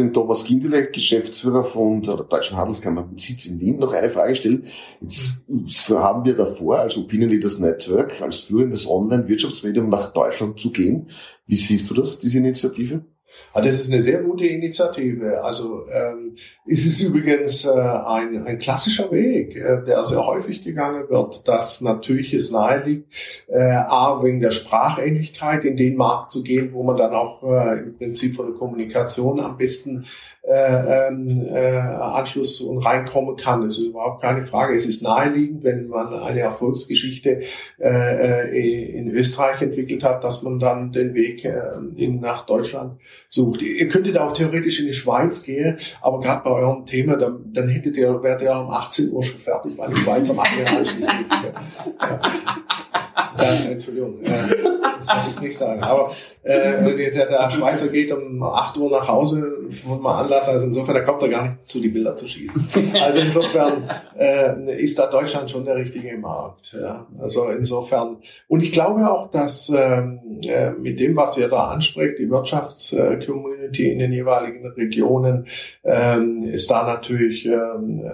den Thomas Gindele, Geschäftsführer von der Deutschen Handelskammer mit Sitz in Wien, noch eine Frage stellen. Jetzt haben wir davor, als Opinion Leaders Network, als führendes Online-Wirtschaftsmedium nach Deutschland zu gehen. Wie siehst du das, diese Initiative? Ja, das ist eine sehr gute Initiative. Also ähm, es ist übrigens äh, ein, ein klassischer Weg, äh, der sehr häufig gegangen wird, dass natürlich es nahe liegt, äh, A, wegen der Sprachähnlichkeit in den Markt zu gehen, wo man dann auch äh, im Prinzip von der Kommunikation am besten äh, ähm, äh, Anschluss und reinkommen kann. Das ist überhaupt keine Frage. Es ist naheliegend, wenn man eine Erfolgsgeschichte äh, äh, in Österreich entwickelt hat, dass man dann den Weg äh, in, nach Deutschland sucht. Ihr könntet auch theoretisch in die Schweiz gehen, aber gerade bei eurem Thema, dann, dann hättet ihr, wärt ihr um 18 Uhr schon fertig, weil die Schweiz am anderen anschließen ja. ja, Entschuldigung, äh, das muss ich nicht sagen. Aber äh, der, der Schweizer geht um 8 Uhr nach Hause mal Anlass. Also insofern, da kommt er gar nicht zu, die Bilder zu schießen. Also insofern äh, ist da Deutschland schon der richtige Markt. Ja. Also insofern. Und ich glaube auch, dass ähm, äh, mit dem, was ihr da anspricht, die Wirtschaftscommunity in den jeweiligen Regionen, ähm, ist da natürlich ähm,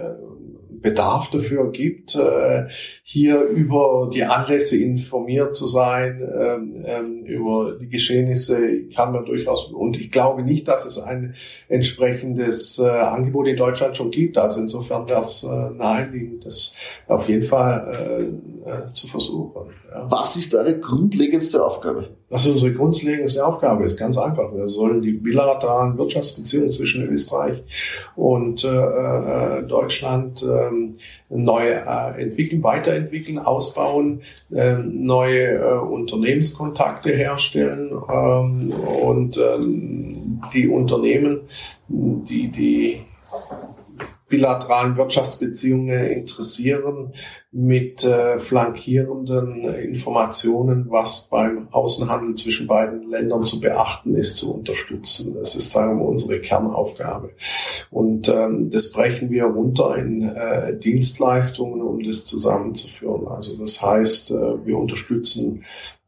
Bedarf dafür gibt, äh, hier über die Anlässe informiert zu sein, ähm, ähm, über die Geschehnisse kann man durchaus, und ich glaube nicht, dass es ein entsprechendes äh, Angebot in Deutschland schon gibt. Also insofern wäre es äh, naheliegend, das auf jeden Fall zu versuchen. Was ist deine grundlegendste Aufgabe? Das ist unsere grundlegende Aufgabe. ist ganz einfach. Wir sollen die bilateralen Wirtschaftsbeziehungen zwischen Österreich und äh, äh, Deutschland ähm, neu äh, entwickeln, weiterentwickeln, ausbauen, ähm, neue äh, Unternehmenskontakte herstellen ähm, und ähm, die Unternehmen, die die bilateralen Wirtschaftsbeziehungen interessieren, mit äh, flankierenden Informationen, was beim Außenhandel zwischen beiden Ländern zu beachten ist, zu unterstützen. Das ist, sagen wir, unsere Kernaufgabe. Und ähm, das brechen wir runter in äh, Dienstleistungen, um das zusammenzuführen. Also das heißt, äh, wir unterstützen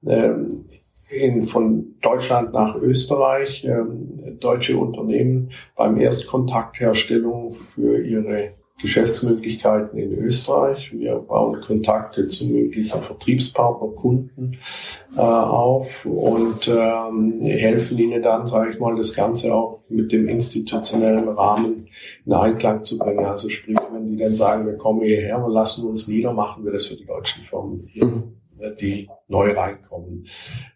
ähm, in, von Deutschland nach Österreich ähm, deutsche Unternehmen beim Erstkontaktherstellung für ihre Geschäftsmöglichkeiten in Österreich. Wir bauen Kontakte zu möglichen Vertriebspartner, Kunden äh, auf und ähm, helfen ihnen dann, sage ich mal, das Ganze auch mit dem institutionellen Rahmen in Einklang zu bringen. Also sprich, wenn die dann sagen, wir kommen hierher, wir lassen uns nieder, machen wir das für die deutschen Firmen hier. Mhm die neu reinkommen.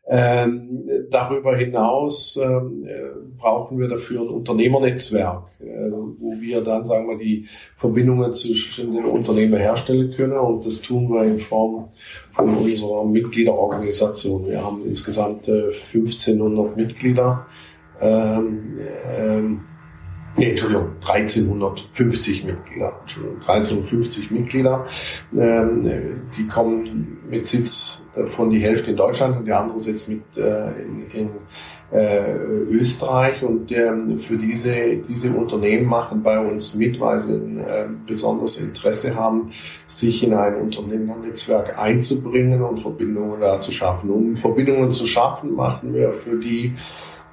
Ähm, darüber hinaus ähm, äh, brauchen wir dafür ein Unternehmernetzwerk, äh, wo wir dann, sagen wir, die Verbindungen zwischen den Unternehmen herstellen können. Und das tun wir in Form von unserer Mitgliederorganisation. Wir haben insgesamt äh, 1500 Mitglieder. Ähm, ähm, Nee, Entschuldigung, 1350 Mitglieder. Entschuldigung, 1350 Mitglieder. Ähm, die kommen mit Sitz von die Hälfte in Deutschland und die andere sitzt mit äh, in, in äh, Österreich. Und ähm, für diese, diese Unternehmen machen bei uns mit, weil sie ein äh, besonderes Interesse haben, sich in ein Unternehmernetzwerk einzubringen und Verbindungen da zu schaffen. Um Verbindungen zu schaffen, machen wir für die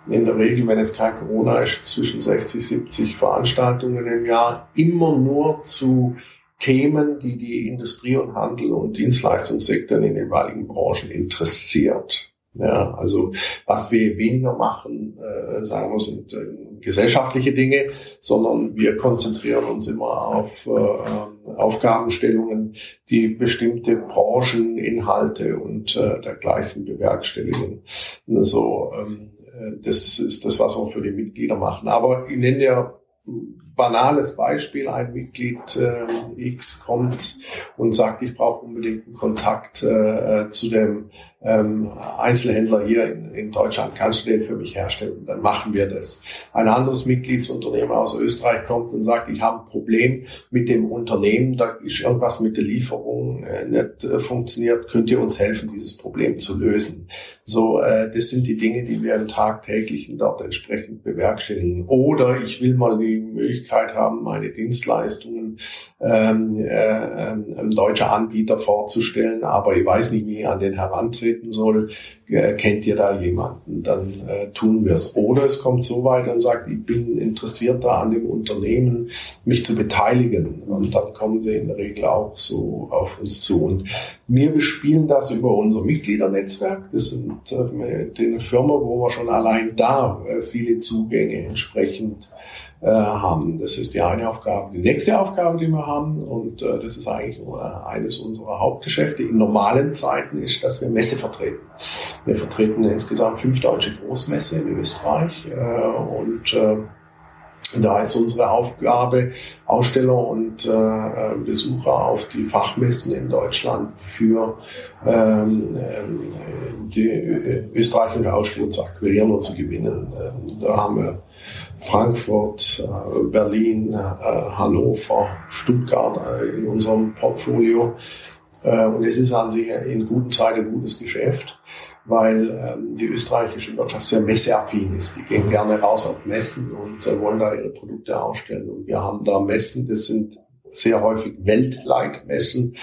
in der Regel, wenn jetzt kein Corona ist, zwischen 60, 70 Veranstaltungen im Jahr, immer nur zu Themen, die die Industrie und Handel und Dienstleistungssektor in den jeweiligen Branchen interessiert. Ja, also was wir weniger machen, äh, sagen wir, sind äh, gesellschaftliche Dinge, sondern wir konzentrieren uns immer auf äh, Aufgabenstellungen, die bestimmte Brancheninhalte und äh, dergleichen bewerkstelligen. Also ähm, äh, das ist das, was wir für die Mitglieder machen. Aber ich nenne ja banales Beispiel, ein Mitglied äh, X kommt und sagt, ich brauche unbedingt einen Kontakt äh, zu dem ähm, Einzelhändler hier in, in Deutschland, kannst du den für mich herstellen? Dann machen wir das. Ein anderes Mitgliedsunternehmen aus Österreich kommt und sagt, ich habe ein Problem mit dem Unternehmen, da ist irgendwas mit der Lieferung äh, nicht äh, funktioniert, könnt ihr uns helfen, dieses Problem zu lösen? So, äh, das sind die Dinge, die wir im tagtäglichen dort entsprechend bewerkstelligen. Oder ich will mal die Möglichkeit Möglichkeit haben, meine Dienstleistungen ähm, äh, ähm, deutscher Anbieter vorzustellen, aber ich weiß nicht, wie ich an den herantreten soll. Äh, kennt ihr da jemanden? Dann äh, tun wir es. Oder es kommt so weit und sagt, ich bin interessiert da an dem Unternehmen, mich zu beteiligen. Und dann kommen sie in der Regel auch so auf uns zu. Und wir bespielen das über unser Mitgliedernetzwerk. Das sind äh, die Firma, wo wir schon allein da äh, viele Zugänge entsprechend haben. Das ist die eine Aufgabe. Die nächste Aufgabe, die wir haben, und äh, das ist eigentlich äh, eines unserer Hauptgeschäfte in normalen Zeiten, ist, dass wir Messe vertreten. Wir vertreten insgesamt fünf deutsche Großmesse in Österreich äh, und äh, da ist unsere Aufgabe, Aussteller und äh, Besucher auf die Fachmessen in Deutschland für ähm, die österreichische Ausstellung zu akquirieren und zu gewinnen. Ähm, da haben wir Frankfurt, äh, Berlin, äh, Hannover, Stuttgart äh, in unserem Portfolio. Und es ist an sich in guten Zeiten gutes Geschäft, weil ähm, die österreichische Wirtschaft sehr messeaffin ist. Die gehen gerne raus auf Messen und wollen da ihre Produkte ausstellen. Und wir haben da Messen, das sind sehr häufig Weltleitmessen,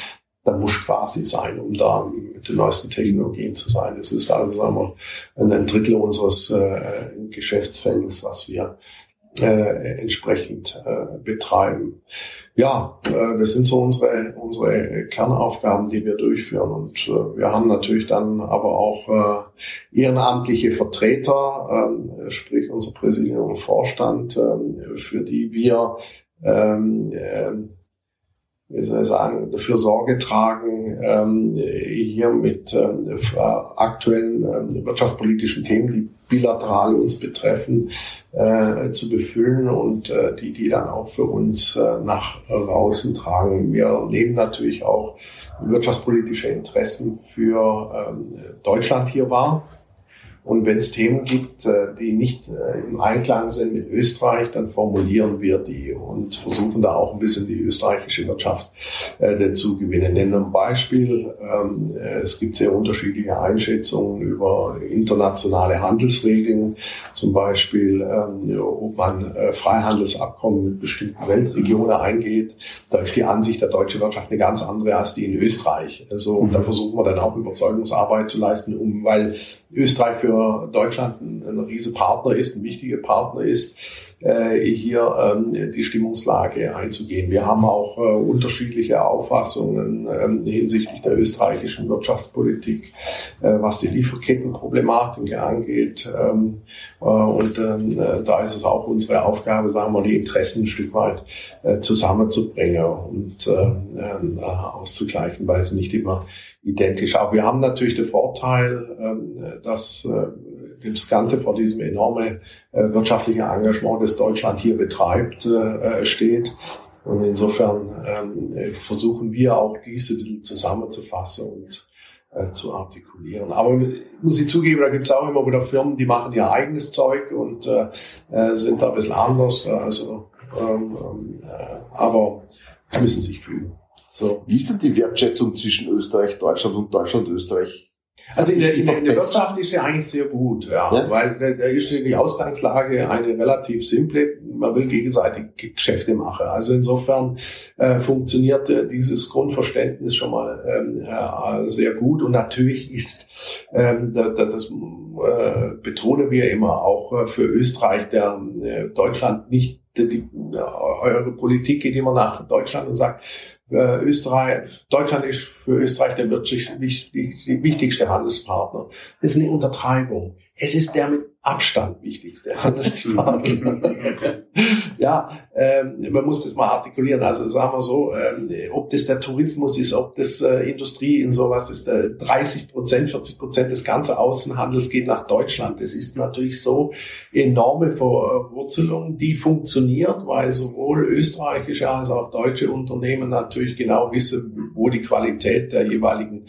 da muss quasi sein, um da mit den neuesten Technologien zu sein. Das ist also sagen wir, ein Drittel unseres äh, Geschäftsfeldes, was wir äh, entsprechend äh, betreiben. Ja, äh, das sind so unsere, unsere Kernaufgaben, die wir durchführen. Und äh, wir haben natürlich dann aber auch äh, ehrenamtliche Vertreter, äh, sprich unser Präsidium und Vorstand, äh, für die wir ähm, äh, wie soll ich sagen, dafür Sorge tragen, ähm, hier mit ähm, aktuellen ähm, wirtschaftspolitischen Themen, die bilateral uns betreffen, äh, zu befüllen und äh, die, die dann auch für uns äh, nach außen tragen. Wir nehmen natürlich auch wirtschaftspolitische Interessen für Deutschland hier wahr. Und wenn es Themen gibt, äh, die nicht äh, im Einklang sind mit Österreich, dann formulieren wir die und versuchen da auch ein bisschen die österreichische Wirtschaft äh, dazu gewinnen. Nennen ein Beispiel. Ähm, es gibt sehr unterschiedliche Einschätzungen über internationale Handelsregeln. Zum Beispiel, ähm, ob man Freihandelsabkommen mit bestimmten Weltregionen eingeht. Da ist die Ansicht der deutschen Wirtschaft eine ganz andere als die in Österreich. Also, und da mhm. versuchen wir dann auch Überzeugungsarbeit zu leisten, um, weil Österreich für Deutschland ein, ein riese Partner ist, ein wichtiger Partner ist, äh, hier ähm, die Stimmungslage einzugehen. Wir haben auch äh, unterschiedliche Auffassungen ähm, hinsichtlich der österreichischen Wirtschaftspolitik, äh, was die Lieferkettenproblematik angeht. Ähm, äh, und da ist es auch unsere Aufgabe, sagen wir, die Interessen ein Stück weit zusammenzubringen und auszugleichen, weil es nicht immer identisch. Aber wir haben natürlich den Vorteil, dass das Ganze vor diesem enorme äh, wirtschaftliche Engagement, das Deutschland hier betreibt, äh, steht. Und insofern ähm, versuchen wir auch diese ein bisschen zusammenzufassen und zu artikulieren. Aber muss ich zugeben, da gibt es auch immer wieder Firmen, die machen ihr eigenes Zeug und äh, sind da ein bisschen anders. Also, ähm, äh, aber müssen sich fühlen. So. Wie ist denn die Wertschätzung zwischen Österreich, Deutschland und Deutschland, Österreich? Also in der, in, der, in der Wirtschaft ist sie eigentlich sehr gut, ja, ja? weil da ist die Ausgangslage eine relativ simple. Man will gegenseitig Geschäfte machen. Also insofern äh, funktioniert äh, dieses Grundverständnis schon mal ähm, äh, sehr gut. Und natürlich ist, ähm, das, das äh, betonen wir immer auch äh, für Österreich, der äh, Deutschland nicht die, die, eure Politik geht immer nach Deutschland und sagt, äh, Österreich, Deutschland ist für Österreich der wichtigste Handelspartner. Das ist eine Untertreibung. Es ist der mit Abstand wichtigste Handelspartner. ja, ähm, man muss das mal artikulieren. Also sagen wir so, ähm, ob das der Tourismus ist, ob das äh, Industrie in sowas ist, äh, 30 Prozent, 40 Prozent des ganzen Außenhandels geht nach Deutschland. Das ist natürlich so enorme Verwurzelung, die funktioniert, weil sowohl österreichische als auch deutsche Unternehmen natürlich genau wissen, die Qualität der jeweiligen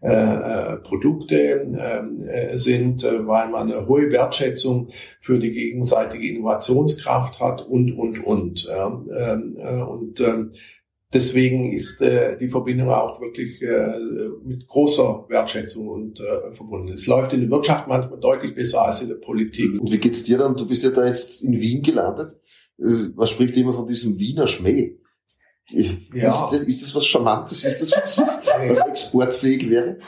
äh, Produkte ähm, äh, sind, äh, weil man eine hohe Wertschätzung für die gegenseitige Innovationskraft hat und, und, und. Ähm, äh, und ähm, deswegen ist äh, die Verbindung auch wirklich äh, mit großer Wertschätzung und äh, verbunden. Es läuft in der Wirtschaft manchmal deutlich besser als in der Politik. Und wie geht's dir dann? Du bist ja da jetzt in Wien gelandet. äh, man spricht immer von diesem Wiener Schmäh. Ja. Ist, das, ist das was Charmantes? Ist das was, was, was exportfähig wäre?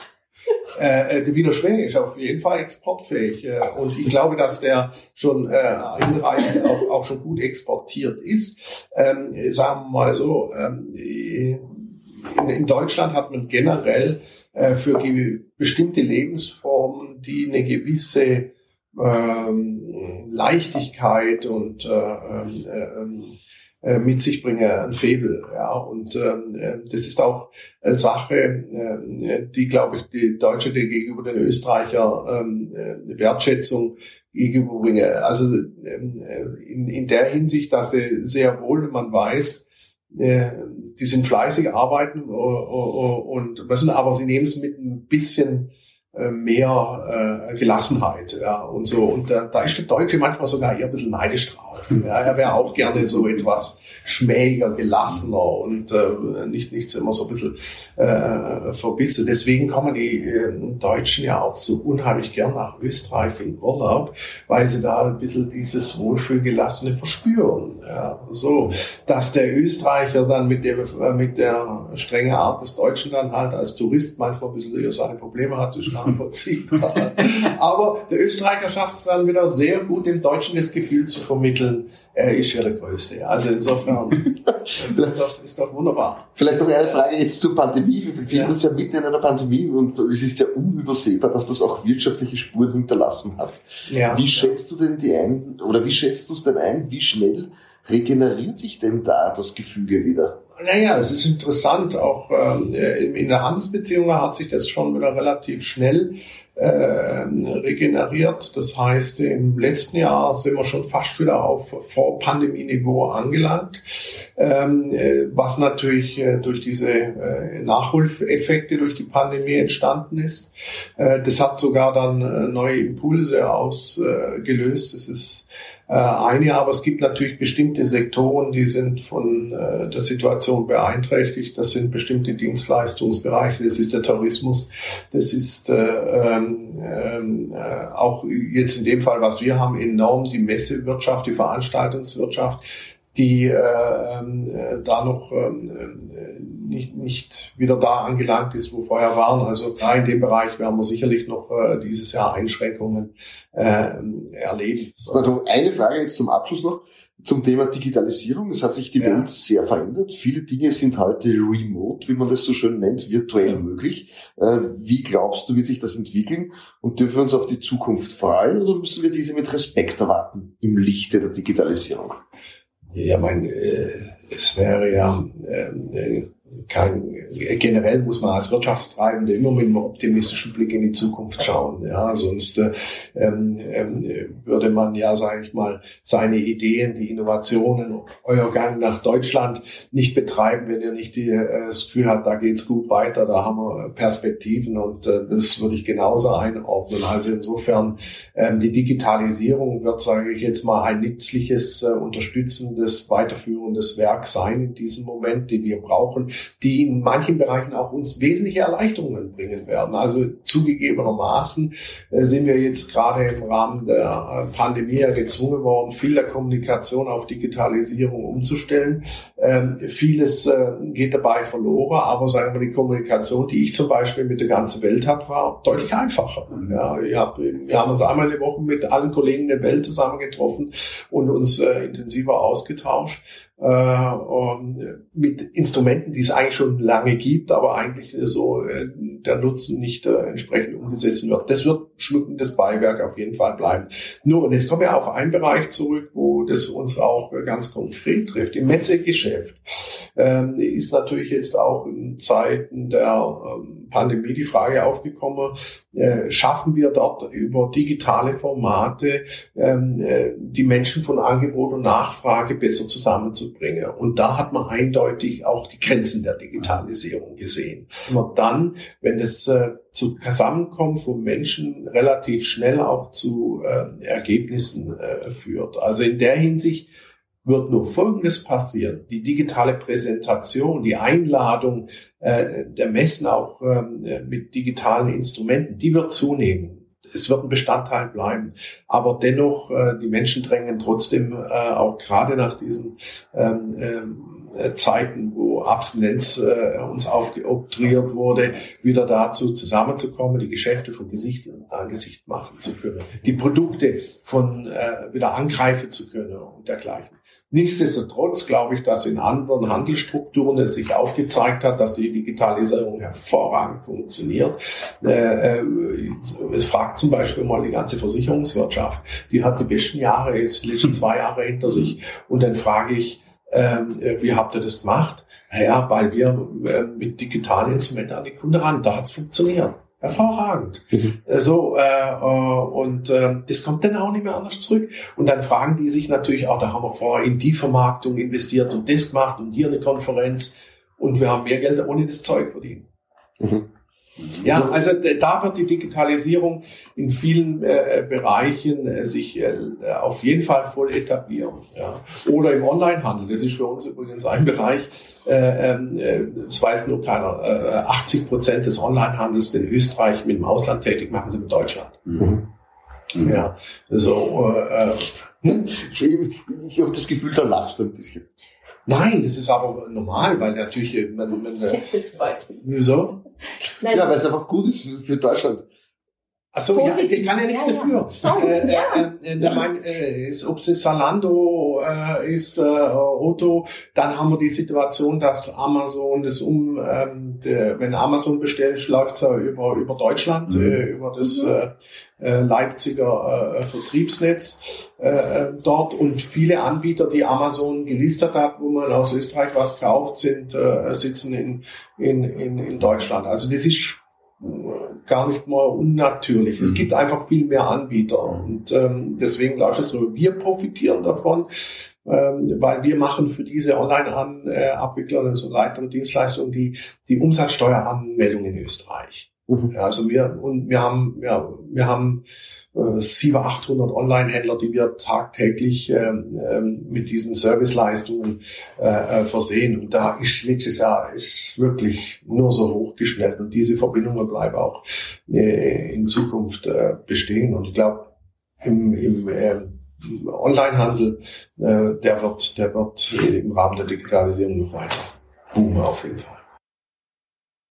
Äh, äh, der Wiener Schmäh ist auf jeden Fall exportfähig. Äh, und ich glaube, dass der schon äh, hinreichend auch, auch schon gut exportiert ist. Ähm, sagen wir mal so, ähm, in, in Deutschland hat man generell äh, für bestimmte Lebensformen, die eine gewisse ähm, Leichtigkeit und äh, ähm, äh, äh, mit sich bringe, ein Faible. Ja, und ähm, äh, das ist auch eine Sache, äh, die, glaube ich, die Deutsche die gegenüber den Österreicher ähm, äh, Wertschätzung gegenüberbringe. Also ähm, äh, in, in der Hinsicht, dass sie sehr wohl, man weiß, äh, die sind fleißig arbeiten uh, und was aber sie nehmen es mit ein bisschen äh, mehr äh, Gelassenheit ja, und so. Und da, da ist der Deutsche manchmal sogar eher ein bisschen neidisch drauf. Ja, er wäre auch gerne so etwas schmähiger, gelassener und äh, nicht, nicht immer so ein bisschen äh, verbissen. Deswegen kommen die äh, Deutschen ja auch so unheimlich gern nach Österreich in Urlaub, weil sie da ein bisschen dieses Wohlfühlgelassene verspüren. Ja, so, dass der Österreicher dann mit der, äh, mit der strenge Art des Deutschen dann halt als Tourist manchmal ein bisschen seine Probleme hat, ist nachvollziehbar. Aber der Österreicher schafft es dann wieder sehr gut, dem Deutschen das Gefühl zu vermitteln, er ist ja der Größte. Also insofern das ist doch, ist doch wunderbar. Vielleicht noch eine Frage jetzt zur Pandemie. Wir befinden ja. uns ja mitten in einer Pandemie und es ist ja unübersehbar, dass das auch wirtschaftliche Spuren hinterlassen hat. Ja. Wie schätzt du denn die ein, oder wie schätzt du es denn ein, wie schnell regeneriert sich denn da das Gefüge wieder? Naja, es ist interessant. Auch ähm, in der Handelsbeziehung hat sich das schon wieder relativ schnell äh, regeneriert. Das heißt, im letzten Jahr sind wir schon fast wieder auf Vor-Pandemie-Niveau angelangt, ähm, äh, was natürlich äh, durch diese äh, Nachholeffekte durch die Pandemie entstanden ist. Das hat sogar dann neue Impulse ausgelöst. Das ist eine, aber es gibt natürlich bestimmte Sektoren, die sind von der Situation beeinträchtigt. Das sind bestimmte Dienstleistungsbereiche, das ist der Tourismus, das ist äh, ähm, äh, auch jetzt in dem Fall, was wir haben, enorm die Messewirtschaft, die Veranstaltungswirtschaft die äh, äh, da noch ähm, äh, nicht, nicht wieder da angelangt ist, wo vorher waren. Also da in dem Bereich werden wir sicherlich noch äh, dieses Jahr Einschränkungen äh, erleben. Also eine Frage jetzt zum Abschluss noch zum Thema Digitalisierung. Es hat sich die ja. Welt sehr verändert. Viele Dinge sind heute remote, wie man das so schön nennt, virtuell ja. möglich. Äh, wie glaubst du, wird sich das entwickeln? Und dürfen wir uns auf die Zukunft freuen oder müssen wir diese mit Respekt erwarten im Lichte der Digitalisierung? Ja, mein, äh, es wäre ja äh, kein, generell muss man als Wirtschaftstreibende immer mit einem optimistischen Blick in die Zukunft schauen. Ja, sonst äh, ähm, würde man ja, sage ich mal, seine Ideen, die Innovationen, euer Gang nach Deutschland nicht betreiben, wenn ihr nicht die, äh, das Gefühl habt, da geht's gut weiter, da haben wir Perspektiven und äh, das würde ich genauso einordnen. Also insofern ähm, die Digitalisierung wird, sage ich jetzt mal, ein nützliches, äh, unterstützendes, weiterführendes Werk sein in diesem Moment, den wir brauchen die in manchen Bereichen auch uns wesentliche Erleichterungen bringen werden. Also zugegebenermaßen äh, sind wir jetzt gerade im Rahmen der äh, Pandemie gezwungen worden, viel der Kommunikation auf Digitalisierung umzustellen. Ähm, vieles äh, geht dabei verloren, aber sagen wir, die Kommunikation, die ich zum Beispiel mit der ganzen Welt hatte, war deutlich einfacher. Ja, wir haben uns einmal eine Woche mit allen Kollegen der Welt zusammengetroffen und uns intensiver ausgetauscht mit Instrumenten, die es eigentlich schon lange gibt, aber eigentlich so äh, der Nutzen nicht äh, entsprechend umgesetzt wird. Das wird schmückendes Beiwerk auf jeden Fall bleiben. Nur, und jetzt kommen wir auf einen Bereich zurück, wo das uns auch ganz konkret trifft. Im Messegeschäft ähm, ist natürlich jetzt auch Zeiten der ähm, Pandemie die Frage aufgekommen, äh, schaffen wir dort über digitale Formate ähm, äh, die Menschen von Angebot und Nachfrage besser zusammenzubringen. Und da hat man eindeutig auch die Grenzen der Digitalisierung gesehen. Und dann, wenn es äh, zu Zusammenkommen von Menschen relativ schnell auch zu äh, Ergebnissen führt. Also in der Hinsicht wird nur Folgendes passieren. Die digitale Präsentation, die Einladung äh, der Messen auch ähm, mit digitalen Instrumenten, die wird zunehmen. es wird ein Bestandteil bleiben. Aber dennoch, äh, die Menschen drängen trotzdem äh, auch gerade nach diesen ähm, ähm, äh, Zeiten, wo Abstinenz äh, uns aufgeoktroyiert wurde, wieder dazu zusammenzukommen, die Geschäfte von Gesicht und Angesicht machen zu können, die Produkte von äh, wieder angreifen zu können und dergleichen. Nichtsdestotrotz glaube ich, dass in anderen Handelsstrukturen es sich aufgezeigt hat, dass die Digitalisierung hervorragend funktioniert. Äh, äh, fragt zum Beispiel mal die ganze Versicherungswirtschaft. Die hat die besten Jahre, jetzt die letzten zwei Jahre hinter sich. Und dann frage ich, ähm, äh, wie habt ihr das gemacht? Ja, weil wir äh, mit digitalen Instrumenten an die Kunden ran. Da hat's funktioniert. Hervorragend. Mhm. So, äh, äh, und äh, das kommt dann auch nicht mehr anders zurück. Und dann fragen die sich natürlich auch, da haben wir vorher in die Vermarktung investiert und das gemacht und hier eine Konferenz und wir haben mehr Geld ohne das Zeug verdient. Mhm. Ja, also da wird die Digitalisierung in vielen äh, Bereichen äh, sich äh, auf jeden Fall voll etablieren. Ja. Oder im Onlinehandel, das ist für uns übrigens ein Bereich, äh, ähm, äh, das weiß nur keiner, äh, 80 Prozent des Onlinehandels in Österreich mit dem Ausland tätig machen sie mit Deutschland. Mhm. Mhm. Ja, so. Äh, äh ich, ich habe das Gefühl, da lachst du ein bisschen. Nein, das ist aber normal, weil natürlich äh, man, man, äh, Wieso? Nein, ja, weil es einfach gut ist für Deutschland. Ach so, ja, der kann ja nichts ja, dafür. Ja. Äh, ja. Äh, äh, ja. Mein, äh, ist, ob es Salando äh, ist, äh, Otto, dann haben wir die Situation, dass Amazon das um, ähm, der, wenn Amazon bestellt, läuft es ja über, über Deutschland, mhm. äh, über das mhm. äh, äh Leipziger äh, Vertriebsnetz äh, äh, dort und viele Anbieter, die Amazon gelistet hat, wo man aus Österreich was kauft, sind äh, sitzen in, in, in, in Deutschland. Also das ist gar nicht mal unnatürlich. Mhm. Es gibt einfach viel mehr Anbieter und ähm, deswegen läuft es so. Wir profitieren davon, ähm, weil wir machen für diese Online-Abwickler, also Leiter und Dienstleistungen, die, die Umsatzsteueranmeldung in Österreich. Mhm. Ja, also wir, und wir haben, ja, wir haben äh, 700, 800 Online-Händler, die wir tagtäglich ähm, ähm, mit diesen Serviceleistungen äh, äh, versehen. Und da ist letztes Jahr ist wirklich nur so hochgeschnellt. Und diese Verbindungen bleiben auch äh, in Zukunft äh, bestehen. Und ich glaube, im, im äh, Onlinehandel, äh, der wird, der wird im Rahmen der Digitalisierung noch weiter boomen auf jeden Fall.